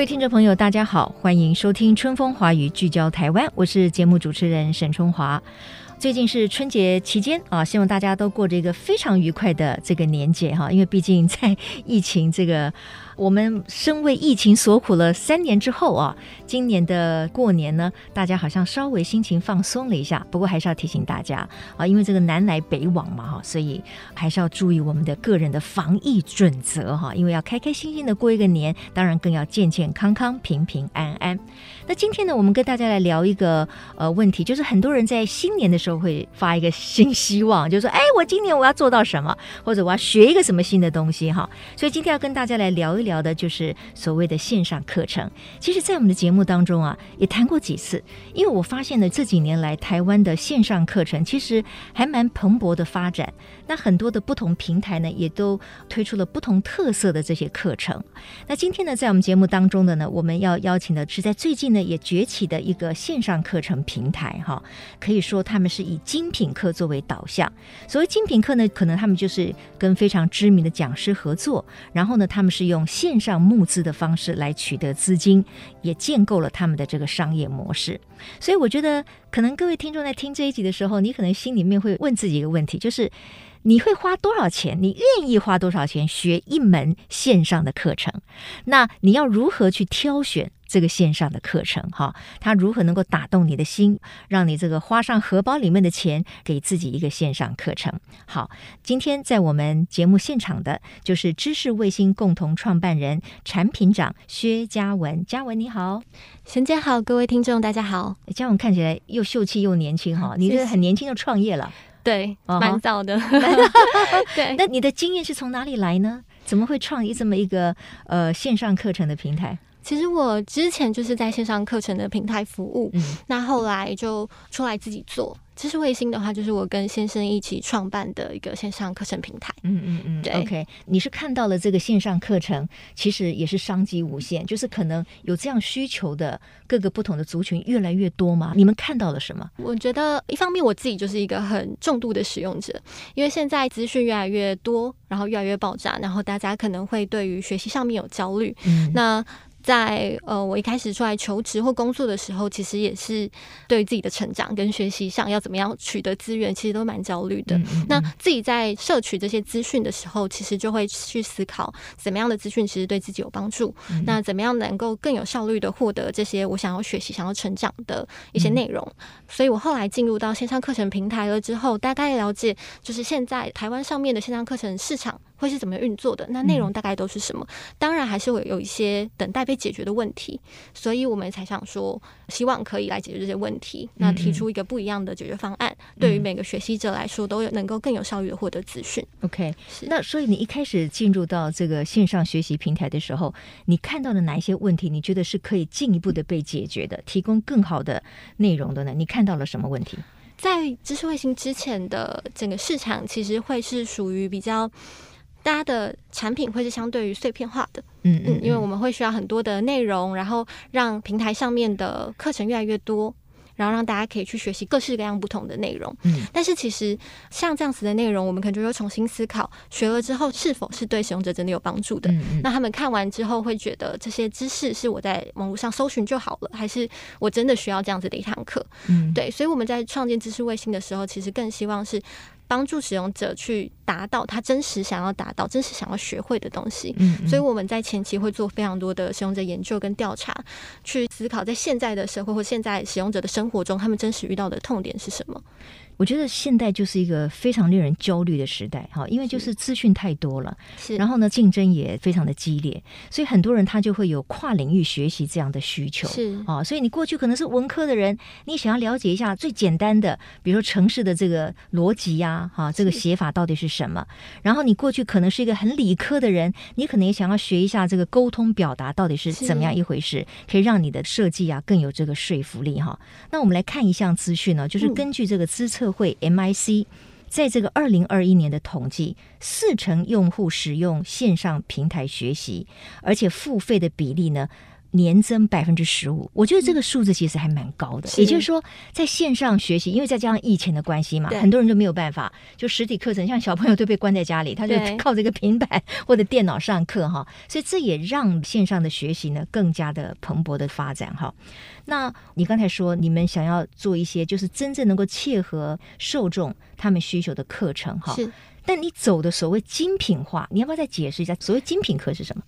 各位听众朋友，大家好，欢迎收听《春风华语》，聚焦台湾，我是节目主持人沈春华。最近是春节期间啊，希望大家都过着一个非常愉快的这个年节哈，因为毕竟在疫情这个。我们身为疫情所苦了三年之后啊，今年的过年呢，大家好像稍微心情放松了一下。不过还是要提醒大家啊，因为这个南来北往嘛哈，所以还是要注意我们的个人的防疫准则哈。因为要开开心心的过一个年，当然更要健健康康、平平安安。那今天呢，我们跟大家来聊一个呃问题，就是很多人在新年的时候会发一个新希望，就是说，哎，我今年我要做到什么，或者我要学一个什么新的东西哈。所以今天要跟大家来聊一聊。聊的就是所谓的线上课程。其实，在我们的节目当中啊，也谈过几次。因为我发现呢，这几年来台湾的线上课程其实还蛮蓬勃的发展。那很多的不同平台呢，也都推出了不同特色的这些课程。那今天呢，在我们节目当中的呢，我们要邀请的是在最近呢也崛起的一个线上课程平台哈。可以说他们是以精品课作为导向。所谓精品课呢，可能他们就是跟非常知名的讲师合作，然后呢，他们是用线上募资的方式来取得资金，也建构了他们的这个商业模式。所以，我觉得可能各位听众在听这一集的时候，你可能心里面会问自己一个问题，就是你会花多少钱？你愿意花多少钱学一门线上的课程？那你要如何去挑选？这个线上的课程，哈，它如何能够打动你的心，让你这个花上荷包里面的钱，给自己一个线上课程？好，今天在我们节目现场的就是知识卫星共同创办人、产品长薛嘉文。嘉文你好，沈姐好，各位听众大家好。嘉文看起来又秀气又年轻哈，你这很年轻就创业了，对，蛮早的。对，那你的经验是从哪里来呢？怎么会创立这么一个呃线上课程的平台？其实我之前就是在线上课程的平台服务，嗯，那后来就出来自己做。知识卫星的话，就是我跟先生一起创办的一个线上课程平台。嗯嗯嗯，对。OK，你是看到了这个线上课程，其实也是商机无限，就是可能有这样需求的各个不同的族群越来越多吗？你们看到了什么？我觉得一方面我自己就是一个很重度的使用者，因为现在资讯越来越多，然后越来越爆炸，然后大家可能会对于学习上面有焦虑。嗯，那。在呃，我一开始出来求职或工作的时候，其实也是对自己的成长跟学习上要怎么样取得资源，其实都蛮焦虑的。嗯嗯嗯。那自己在摄取这些资讯的时候，其实就会去思考怎么样的资讯其实对自己有帮助。那怎么样能够更有效率的获得这些我想要学习、想要成长的一些内容？嗯。所以我后来进入到线上课程平台了之后，大概了解就是现在台湾上面的线上课程市场。会是怎么运作的？那内容大概都是什么？嗯、当然还是会有一些等待被解决的问题，所以我们才想说，希望可以来解决这些问题。那提出一个不一样的解决方案，嗯、对于每个学习者来说，都有能够更有效率的获得资讯。OK，是。那所以你一开始进入到这个线上学习平台的时候，你看到的哪一些问题？你觉得是可以进一步的被解决的，提供更好的内容的呢？你看到了什么问题？在知识卫星之前的整个市场，其实会是属于比较。大家的产品会是相对于碎片化的，嗯嗯，因为我们会需要很多的内容，然后让平台上面的课程越来越多，然后让大家可以去学习各式各样不同的内容。嗯，但是其实像这样子的内容，我们可能就要重新思考，学了之后是否是对使用者真的有帮助的？嗯，那他们看完之后会觉得这些知识是我在网络上搜寻就好了，还是我真的需要这样子的一堂课？嗯，对，所以我们在创建知识卫星的时候，其实更希望是帮助使用者去达到他真实想要达到、真实想要学会的东西。嗯嗯，所以我们在前期会做非常多的使用者研究跟调查，去思考在现在的社会或现在使用者的生活中，他们真实遇到的痛点是什么。我觉得现代就是一个非常令人焦虑的时代，哈，因为就是资讯太多了，是，然后呢，竞争也非常的激烈，所以很多人他就会有跨领域学习这样的需求，是。啊，所以你过去可能是文科的人，你想要了解一下最简单的，比如说城市的这个逻辑呀，哈，这个写法到底是什么？然后你过去可能是一个很理科的人，你可能也想要学一下这个沟通表达到底是怎么样一回事，可以让你的设计啊更有这个说服力哈。那我们来看一项资讯呢，就是根据这个资策会 MIC 在这个二零二一年的统计，四成用户使用线上平台学习，而且付费的比例呢，年增百分之十五，我觉得这个数字其实还蛮高的。也就是说，在线上学习，因为再加上疫情的关系嘛，很多人就没有办法，就实体课程，像小朋友都被关在家里，他就靠这个平板 或者电脑上课哈，所以这也让线上的学习呢更加的蓬勃的发展哈。那你刚才说你们想要做一些就是真正能够切合受众他们需求的课程哈，是。但你走的所谓精品化，你要不要再解释一下所谓精品课是什么？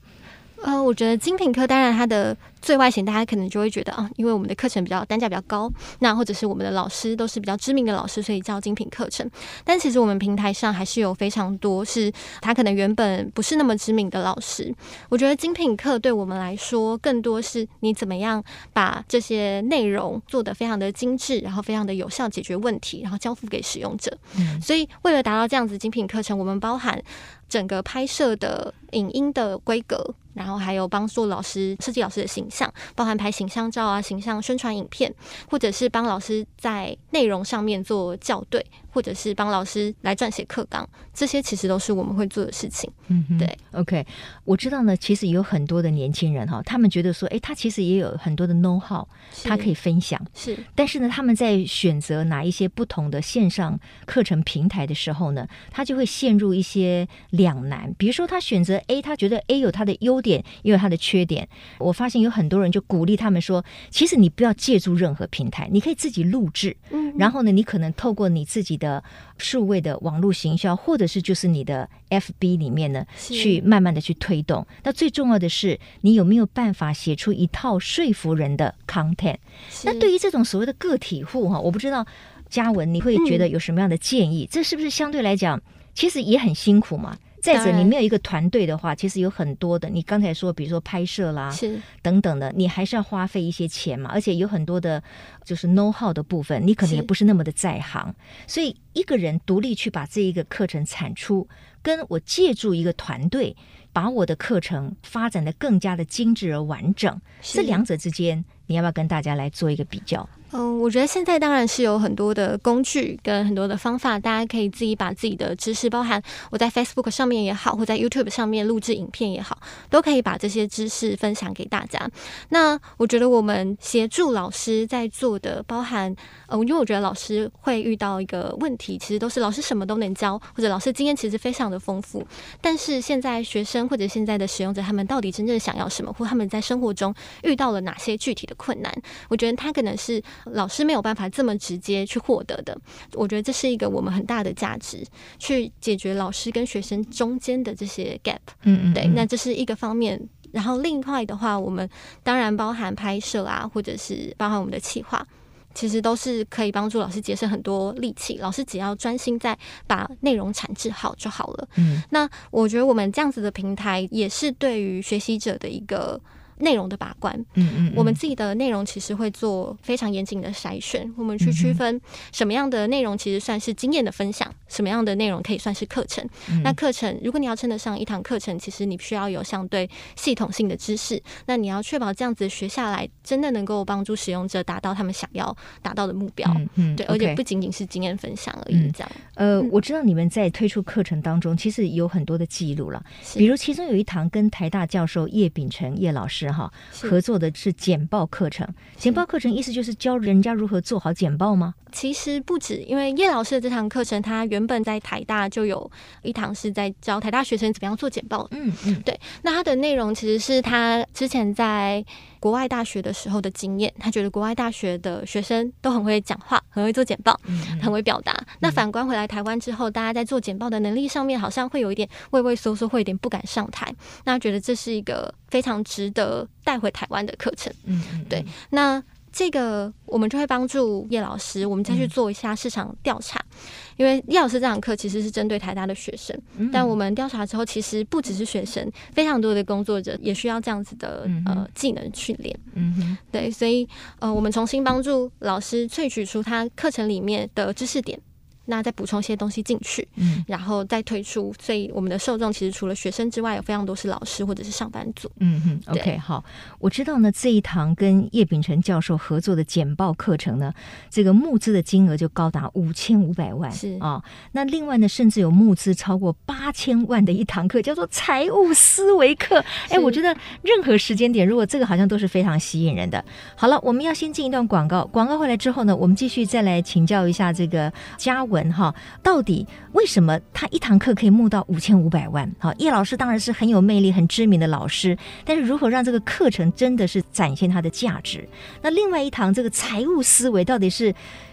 呃，我觉得精品课当然它的最外显，大家可能就会觉得啊，因为我们的课程比较单价比较高，那或者是我们的老师都是比较知名的老师，所以叫精品课程。但其实我们平台上还是有非常多是他可能原本不是那么知名的老师。我觉得精品课对我们来说，更多是你怎么样把这些内容做得非常的精致，然后非常的有效解决问题，然后交付给使用者。嗯。所以为了达到这样子精品课程，我们包含整个拍摄的影音的规格。然后还有帮助老师设计老师的形象，包含拍形象照啊、形象宣传影片，或者是帮老师在内容上面做校对。或者是帮老师来撰写课纲，这些其实都是我们会做的事情。嗯，对。OK，我知道呢，其实有很多的年轻人哈，他们觉得说，哎，他其实也有很多的 know how，他可以分享。是。但是呢，他们在选择哪一些不同的线上课程平台的时候呢，他就会陷入一些两难。比如说，他选择 A，他觉得 A 有他的优点，也有他的缺点。我发现有很多人就鼓励他们说，其实你不要借助任何平台，你可以自己录制。嗯。然后呢，你可能透过你自己的数位的网络行销，或者是就是你的 FB 里面呢，去慢慢的去推动。那最重要的是，你有没有办法写出一套说服人的 content？那对于这种所谓的个体户哈，我不知道嘉文你会觉得有什么样的建议？嗯、这是不是相对来讲，其实也很辛苦嘛？再者，你没有一个团队的话，其实有很多的。你刚才说，比如说拍摄啦，是等等的，你还是要花费一些钱嘛。而且有很多的，就是 know how 的部分，你可能也不是那么的在行。所以，一个人独立去把这一个课程产出，跟我借助一个团队，把我的课程发展的更加的精致而完整，这两者之间，你要不要跟大家来做一个比较？嗯，我觉得现在当然是有很多的工具跟很多的方法，大家可以自己把自己的知识，包含我在 Facebook 上面也好，或在 YouTube 上面录制影片也好，都可以把这些知识分享给大家。那我觉得我们协助老师在做的，包含呃，因为我觉得老师会遇到一个问题，其实都是老师什么都能教，或者老师经验其实非常的丰富，但是现在学生或者现在的使用者，他们到底真正想要什么，或他们在生活中遇到了哪些具体的困难？我觉得他可能是。老师没有办法这么直接去获得的，我觉得这是一个我们很大的价值，去解决老师跟学生中间的这些 gap。嗯嗯，对，那这是一个方面。然后另外的话，我们当然包含拍摄啊，或者是包含我们的企划，其实都是可以帮助老师节省很多力气。老师只要专心在把内容产制好就好了。嗯，那我觉得我们这样子的平台也是对于学习者的一个。内容的把关，嗯嗯，我们自己的内容其实会做非常严谨的筛选，我们去区分什么样的内容其实算是经验的分享，什么样的内容可以算是课程。那课程，如果你要称得上一堂课程，其实你需要有相对系统性的知识。那你要确保这样子学下来，真的能够帮助使用者达到他们想要达到的目标。嗯嗯，对，而且不仅仅是经验分享而已。这样，呃，我知道你们在推出课程当中，其实有很多的记录了，比如其中有一堂跟台大教授叶秉成叶老师。哈合作的是简报课程。简报课程意思就是教人家如何做好简报吗？其实不止，因为叶老师的这堂课程，他原本在台大就有一堂是在教台大学生怎么样做简报。嗯嗯，对。那他的内容其实是他之前在国外大学的时候的经验。他觉得国外大学的学生都很会讲话，很会做简报，很会表达。嗯、那反观回来台湾之后，大家在做简报的能力上面，好像会有一点畏畏缩缩，会有点不敢上台。那他觉得这是一个非常值得带回台湾的课程。嗯嗯，对。那这个我们就会帮助叶老师，我们再去做一下市场调查，嗯、因为叶老师这堂课其实是针对台大的学生，嗯、但我们调查之后，其实不只是学生，非常多的工作者也需要这样子的、嗯、呃技能训练。嗯哼，对，所以呃，我们重新帮助老师萃取出他课程里面的知识点。那再补充一些东西进去，嗯，然后再推出，所以我们的受众其实除了学生之外，有非常多是老师或者是上班族。嗯哼，OK，好，我知道呢，这一堂跟叶秉成教授合作的简报课程呢，这个募资的金额就高达五千五百万，是啊、哦。那另外呢，甚至有募资超过八千万的一堂课，叫做财务思维课。哎，我觉得任何时间点，如果这个好像都是非常吸引人的。好了，我们要先进一段广告，广告回来之后呢，我们继续再来请教一下这个嘉文。哈，到底为什么他一堂课可以募到五千五百万？好，叶老师当然是很有魅力、很知名的老师，但是如何让这个课程真的是展现它的价值？那另外一堂这个财务思维到底是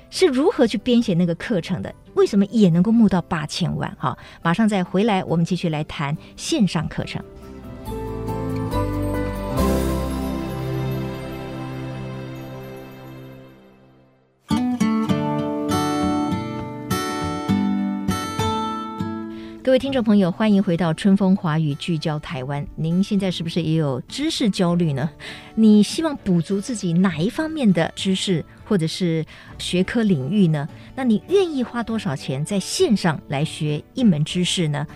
是如何去编写那个课程的？为什么也能够募到八千万？好，马上再回来，我们继续来谈线上课程。各位听众朋友，欢迎回到春风华语聚焦台湾。您现在是不是也有知识焦虑呢？你希望补足自己哪一方面的知识或者是学科领域呢？那你愿意花多少钱在线上来学一门知识呢？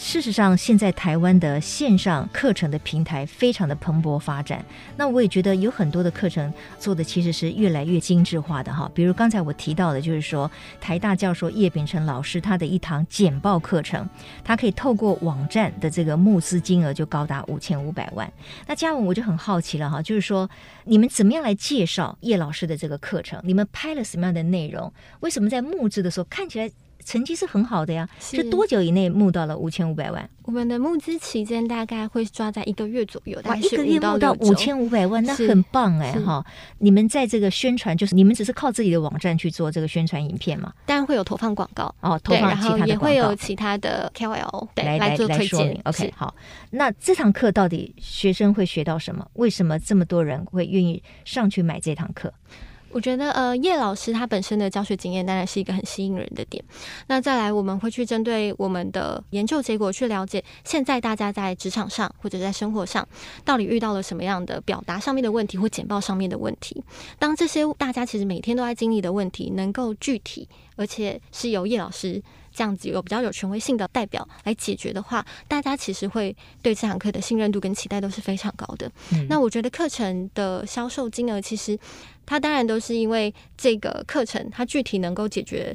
事实上，现在台湾的线上课程的平台非常的蓬勃发展。那我也觉得有很多的课程做的其实是越来越精致化的哈。比如刚才我提到的，就是说台大教授叶秉成老师他的一堂简报课程，他可以透过网站的这个募资金额就高达五千五百万。那嘉文我就很好奇了哈，就是说你们怎么样来介绍叶老师的这个课程？你们拍了什么样的内容？为什么在募资的时候看起来？成绩是很好的呀，是多久以内募到了五千五百万？我们的募资期间大概会抓在一个月左右，哇，一个月募到五千五百万，那很棒哎哈！你们在这个宣传，就是你们只是靠自己的网站去做这个宣传影片嘛？当然会有投放广告哦，投放其他的广告，也会有其他的 KOL 来来做推荐。OK，好，那这堂课到底学生会学到什么？为什么这么多人会愿意上去买这堂课？我觉得，呃，叶老师他本身的教学经验当然是一个很吸引人的点。那再来，我们会去针对我们的研究结果去了解，现在大家在职场上或者在生活上，到底遇到了什么样的表达上面的问题或简报上面的问题。当这些大家其实每天都在经历的问题，能够具体而且是由叶老师这样子有比较有权威性的代表来解决的话，大家其实会对这堂课的信任度跟期待都是非常高的。嗯。那我觉得课程的销售金额其实。它当然都是因为这个课程，它具体能够解决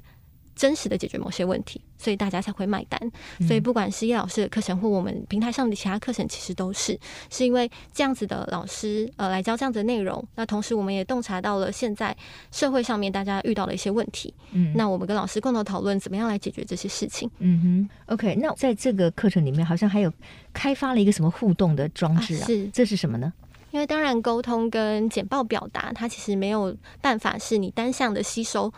真实的解决某些问题，所以大家才会买单。所以不管是叶老师的课程，或我们平台上的其他课程，其实都是是因为这样子的老师呃来教这样子的内容。那同时我们也洞察到了现在社会上面大家遇到的一些问题。嗯，那我们跟老师共同讨论怎么样来解决这些事情。嗯哼，OK。那在这个课程里面，好像还有开发了一个什么互动的装置啊？是，这是什么呢？因为当然，沟通跟简报表达，它其实没有办法是你单向的吸收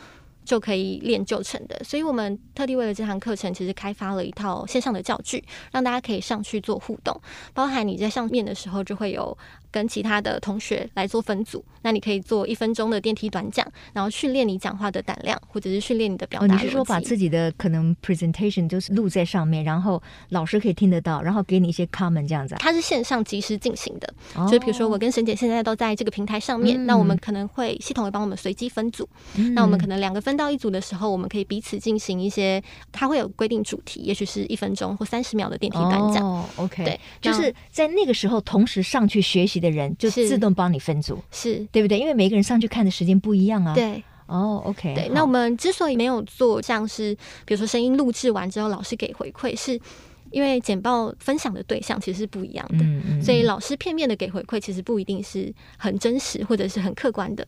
就可以练就成的。所以我们特地为了这堂课程，其实开发了一套线上的教具，让大家可以上去做互动。包含你在上面的时候，就会有。跟其他的同学来做分组，那你可以做一分钟的电梯短讲，然后训练你讲话的胆量，或者是训练你的表达。哦，你是说把自己的可能 presentation 就是录在上面，然后老师可以听得到，然后给你一些 comment 这样子？它是线上即时进行的，哦、就比如说我跟沈姐现在都在这个平台上面，嗯、那我们可能会系统会帮我们随机分组，嗯、那我们可能两个分到一组的时候，我们可以彼此进行一些，它会有规定主题，也许是一分钟或三十秒的电梯短讲。哦，OK，对，就是在那个时候同时上去学习的人就自动。帮你分组是对不对？因为每个人上去看的时间不一样啊。对，哦、oh，OK。对，那我们之所以没有做像是，比如说声音录制完之后老师给回馈，是因为简报分享的对象其实是不一样的，嗯嗯，所以老师片面的给回馈，其实不一定是很真实或者是很客观的。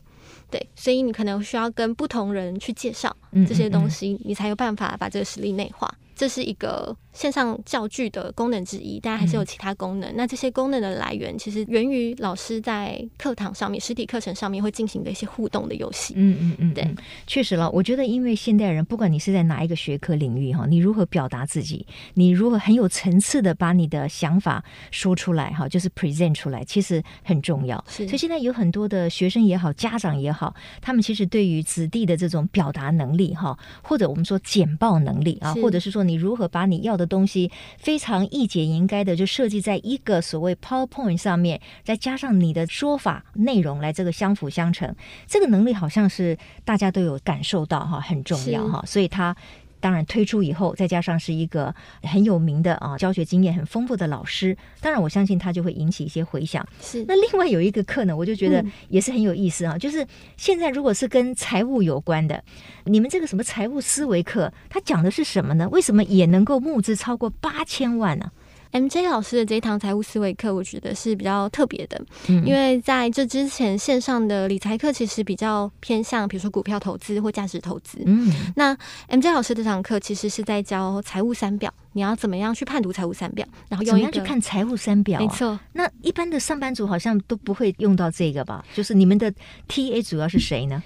对，所以你可能需要跟不同人去介绍这些东西，嗯嗯嗯，你才有办法把这个实力内化。这是一个线上教具的功能之一，当然还是有其他功能。嗯、那这些功能的来源，其实源于老师在课堂上面、实体课程上面会进行的一些互动的游戏。嗯嗯嗯，对，确实了。我觉得，因为现代人，不管你是在哪一个学科领域哈，你如何表达自己，你如何很有层次的把你的想法说出来哈，就是 present 出来，其实很重要。是。所以现在有很多的学生也好，家长也好，他们其实对于子弟的这种表达能力哈，或者我们说简报能力啊，或者是说。你如何把你要的东西非常易解应该的就设计在一个所谓 PowerPoint 上面，再加上你的说法内容来这个相辅相成，这个能力好像是大家都有感受到哈，很重要哈，所以他。当然推出以后，再加上是一个很有名的啊，教学经验很丰富的老师，当然我相信他就会引起一些回响。是。那另外有一个课呢，我就觉得也是很有意思啊，嗯、就是现在如果是跟财务有关的，你们这个什么财务思维课，它讲的是什么呢？为什么也能够募资超过八千万呢？MJ 老师的这一堂财务思维课，我觉得是比较特别的，嗯，因为在这之前线上的理财课其实比较偏向，比如说股票投资或价值投资。嗯，那 MJ 老师这堂课其实是在教财务三表，你要怎么样去判读财务三表，然后怎么样去看财务三表啊？没错。那一般的上班族好像都不会用到这个吧？就是你们的 TA 主要是谁呢？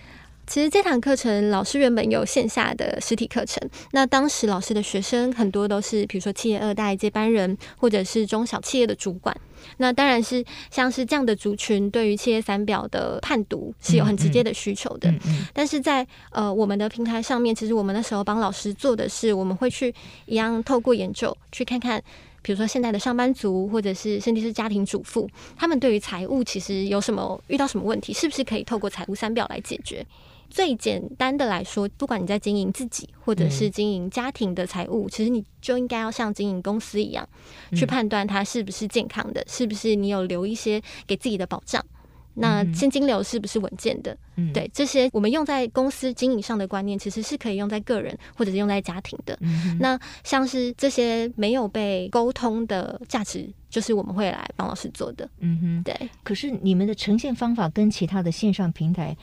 其实这堂课程老师原本有线下的实体课程，那当时老师的学生很多都是，比如说企业二代接班人，或者是中小企业的主管。那当然是像是这样的族群，对于企业三表的判读是有很直接的需求的。但是在呃我们的平台上面，其实我们那时候帮老师做的是，我们会去一样透过研究去看看，比如说现在的上班族，或者是甚至是家庭主妇，他们对于财务其实有什么遇到什么问题，是不是可以透过财务三表来解决？最简单的来说，不管你在经营自己或者是经营家庭的财务，嗯，其实你就应该要像经营公司一样，去判断它是不是健康的，是不是你有留一些给自己的保障。那现金流是不是稳健的？嗯，对，这些我们用在公司经营上的观念，其实是可以用在个人或者是用在家庭的。嗯，那像是这些没有被沟通的价值，就是我们会来帮老师做的。嗯哼，对。可是你们的呈现方法跟其他的线上平台，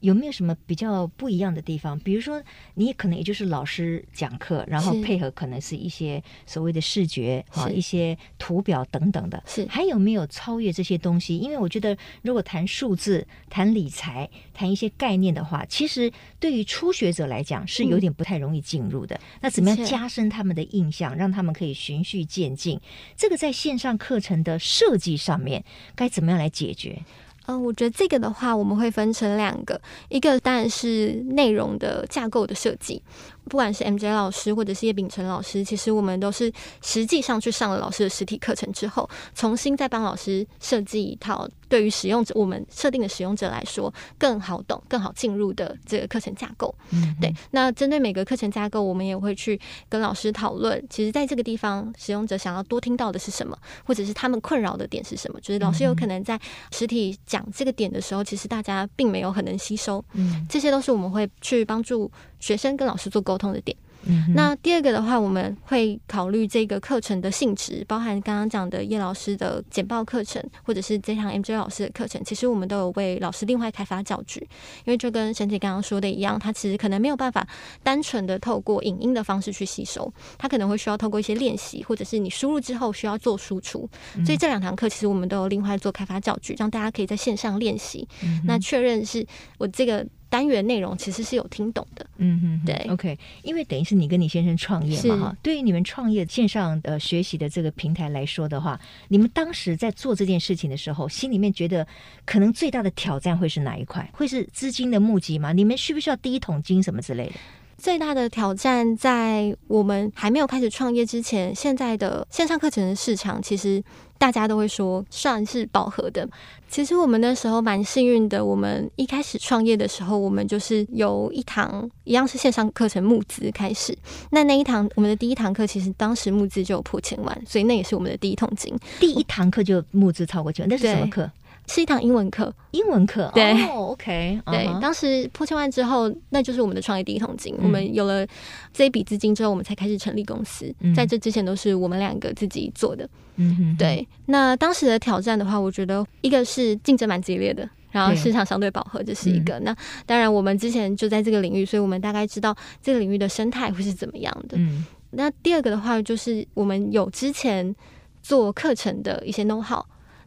有没有什么比较不一样的地方？比如说，你可能也就是老师讲课，然后配合可能是一些所谓的视觉啊，一些图表等等的。是还有没有超越这些东西？因为我觉得，如果谈数字、谈理财、谈一些概念的话，其实对于初学者来讲是有点不太容易进入的。嗯、那怎么样加深他们的印象，让他们可以循序渐进？这个在线上课程的设计上面该怎么样来解决？嗯，我觉得这个的话，我们会分成两个，一个当然是内容的架构的设计。不管是 MJ 老师或者是叶秉成老师，其实我们都是实际上去上了老师的实体课程之后，重新再帮老师设计一套对于使用者我们设定的使用者来说更好懂、更好进入的这个课程架构。嗯，对。那针对每个课程架构，我们也会去跟老师讨论。其实，在这个地方，使用者想要多听到的是什么，或者是他们困扰的点是什么？就是老师有可能在实体讲这个点的时候，其实大家并没有很能吸收。嗯，这些都是我们会去帮助学生跟老师做沟通的点。嗯、那第二个的话，我们会考虑这个课程的性质，包含刚刚讲的叶老师的简报课程，或者是这堂 MJ 老师的课程。其实我们都有为老师另外开发教具，因为就跟沈姐刚刚说的一样，他其实可能没有办法单纯的透过影音的方式去吸收，他可能会需要透过一些练习，或者是你输入之后需要做输出。所以这两堂课其实我们都有另外做开发教具，让大家可以在线上练习，那确认是我这个。单元内容其实是有听懂的，嗯哼，对，OK，因为等于是你跟你先生创业嘛，哈，对于你们创业线上呃学习的这个平台来说的话，你们当时在做这件事情的时候，心里面觉得可能最大的挑战会是哪一块？会是资金的募集吗？你们需不需要第一桶金什么之类的？最大的挑战在我们还没有开始创业之前，现在的线上课程的市场其实大家都会说算是饱和的。其实我们那时候蛮幸运的，我们一开始创业的时候，我们就是由一堂一样是线上课程募资开始。那那一堂我们的第一堂课，其实当时募资就有破千万，所以那也是我们的第一桶金。第一堂课就募资超过千万，那是什么课？是一堂英文课，英文课。对、哦、，OK，对。当时破千万之后，那就是我们的创业第一桶金。嗯、我们有了这一笔资金之后，我们才开始成立公司。嗯、在这之前，都是我们两个自己做的。嗯哼，对。那当时的挑战的话，我觉得一个是竞争蛮激烈的，然后市场相对饱和，这是一个。嗯、那当然，我们之前就在这个领域，所以我们大概知道这个领域的生态会是怎么样的。嗯。那第二个的话，就是我们有之前做课程的一些 know how。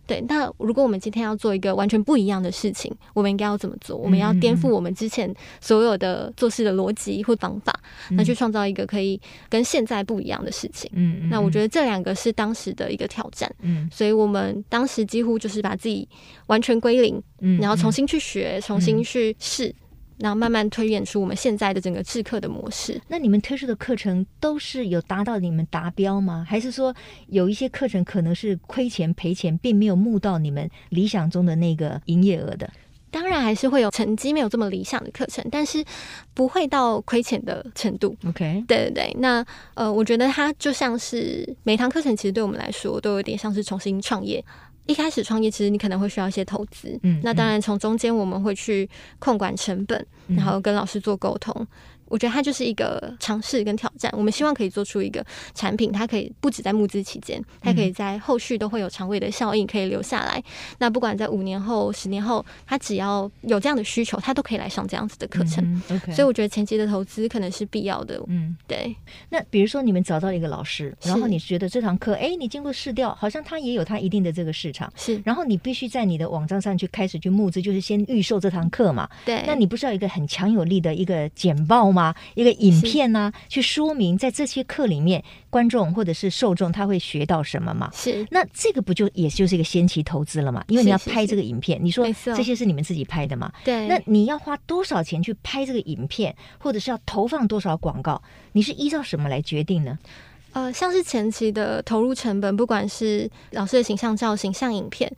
对，那如果我们今天要做一个完全不一样的事情，我们应该要怎么做？我们要颠覆我们之前所有的做事的逻辑或方法，嗯、那去创造一个可以跟现在不一样的事情。嗯，嗯，那我觉得这两个是当时的一个挑战。嗯，所以我们当时几乎就是把自己完全归零，嗯，然后重新去学，嗯、重新去试。然后慢慢推演出我们现在的整个制课的模式。那你们推出的课程都是有达到你们达标吗？还是说有一些课程可能是亏钱赔钱，并没有募到你们理想中的那个营业额的？当然还是会有成绩没有这么理想的课程，但是不会到亏钱的程度。OK，对对对。那呃，我觉得它就像是每堂课程，其实对我们来说都有点像是重新创业。一开始创业，其实你可能会需要一些投资，嗯，那当然从中间我们会去控管成本，嗯、然后跟老师做沟通。我觉得它就是一个尝试跟挑战。我们希望可以做出一个产品，它可以不止在募资期间，它可以在后续都会有长尾的效应，可以留下来。那不管在五年后、十年后，它只要有这样的需求，它都可以来上这样子的课程。嗯 okay、所以我觉得前期的投资可能是必要的。嗯，对。那比如说你们找到一个老师，然后你觉得这堂课，哎，你经过试调，好像它也有它一定的这个市场。是。然后你必须在你的网站上去开始去募资，就是先预售这堂课嘛。对。那你不是要一个很强有力的一个简报吗？一个影片呢、啊，去说明在这些课里面，观众或者是受众他会学到什么嘛？是，那这个不就也就是一个先期投资了嘛？因为你要拍这个影片，你说这些是你们自己拍的嘛？对，那你要花多少钱去拍这个影片，或者是要投放多少广告？你是依照什么来决定呢？呃，像是前期的投入成本，不管是老师的形象照、形象影片。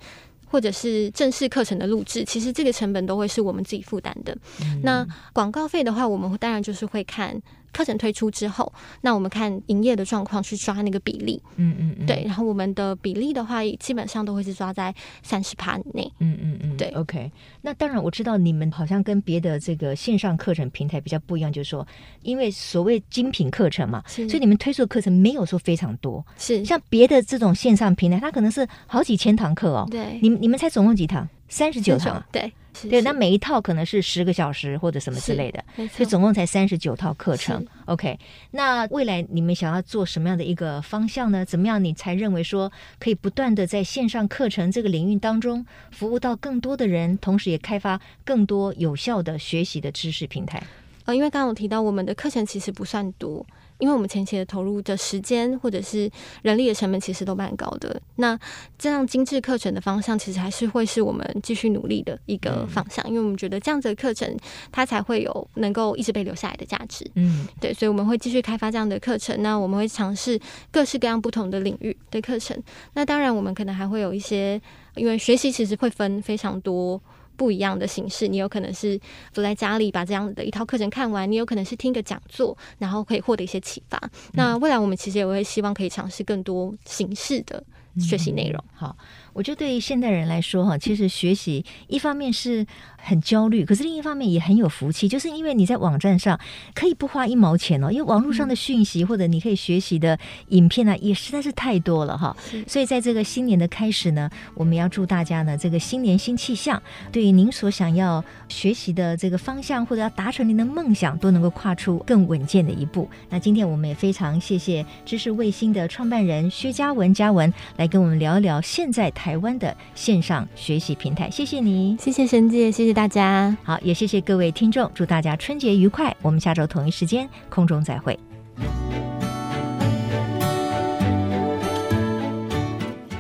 或者是正式课程的录制，其实这个成本都会是我们自己负担的。嗯、那广告费的话，我们当然就是会看。课程推出之后，那我们看营业的状况去抓那个比例，嗯嗯，嗯对。然后我们的比例的话，基本上都会是抓在三十趴内，嗯嗯嗯，对。OK，那当然我知道你们好像跟别的这个线上课程平台比较不一样，就是说，因为所谓精品课程嘛，所以你们推出的课程没有说非常多，是像别的这种线上平台，它可能是好几千堂课哦。对，你们你们才总共几堂？三十九堂，对。是是对，那每一套可能是十个小时或者什么之类的，所以总共才三十九套课程。OK，那未来你们想要做什么样的一个方向呢？怎么样你才认为说可以不断的在线上课程这个领域当中服务到更多的人，同时也开发更多有效的学习的知识平台？呃，因为刚刚我提到我们的课程其实不算多。因为我们前期的投入的时间或者是人力的成本其实都蛮高的，那这样精致课程的方向其实还是会是我们继续努力的一个方向，因为我们觉得这样子的课程它才会有能够一直被留下来的价值。嗯，对，所以我们会继续开发这样的课程，那我们会尝试各式各样不同的领域的课程。那当然，我们可能还会有一些，因为学习其实会分非常多。不一样的形式，你有可能是坐在家里把这样的一套课程看完，你有可能是听个讲座，然后可以获得一些启发。嗯、那未来我们其实也会希望可以尝试更多形式的学习内容。嗯、好。我觉得对于现代人来说，哈，其实学习一方面是很焦虑，可是另一方面也很有福气，就是因为你在网站上可以不花一毛钱哦，因为网络上的讯息或者你可以学习的影片呢，也实在是太多了哈。所以在这个新年的开始呢，我们要祝大家呢，这个新年新气象，对于您所想要学习的这个方向或者要达成您的梦想，都能够跨出更稳健的一步。那今天我们也非常谢谢知识卫星的创办人薛嘉文嘉文来跟我们聊一聊现在。台湾的线上学习平台，谢谢你，谢谢沈姐，谢谢大家，好，也谢谢各位听众，祝大家春节愉快，我们下周同一时间空中再会。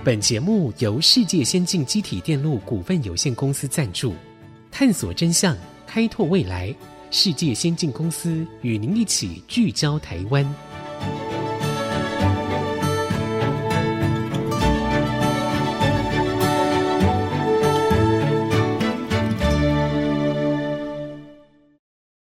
本节目由世界先进机体电路股份有限公司赞助，探索真相，开拓未来，世界先进公司与您一起聚焦台湾。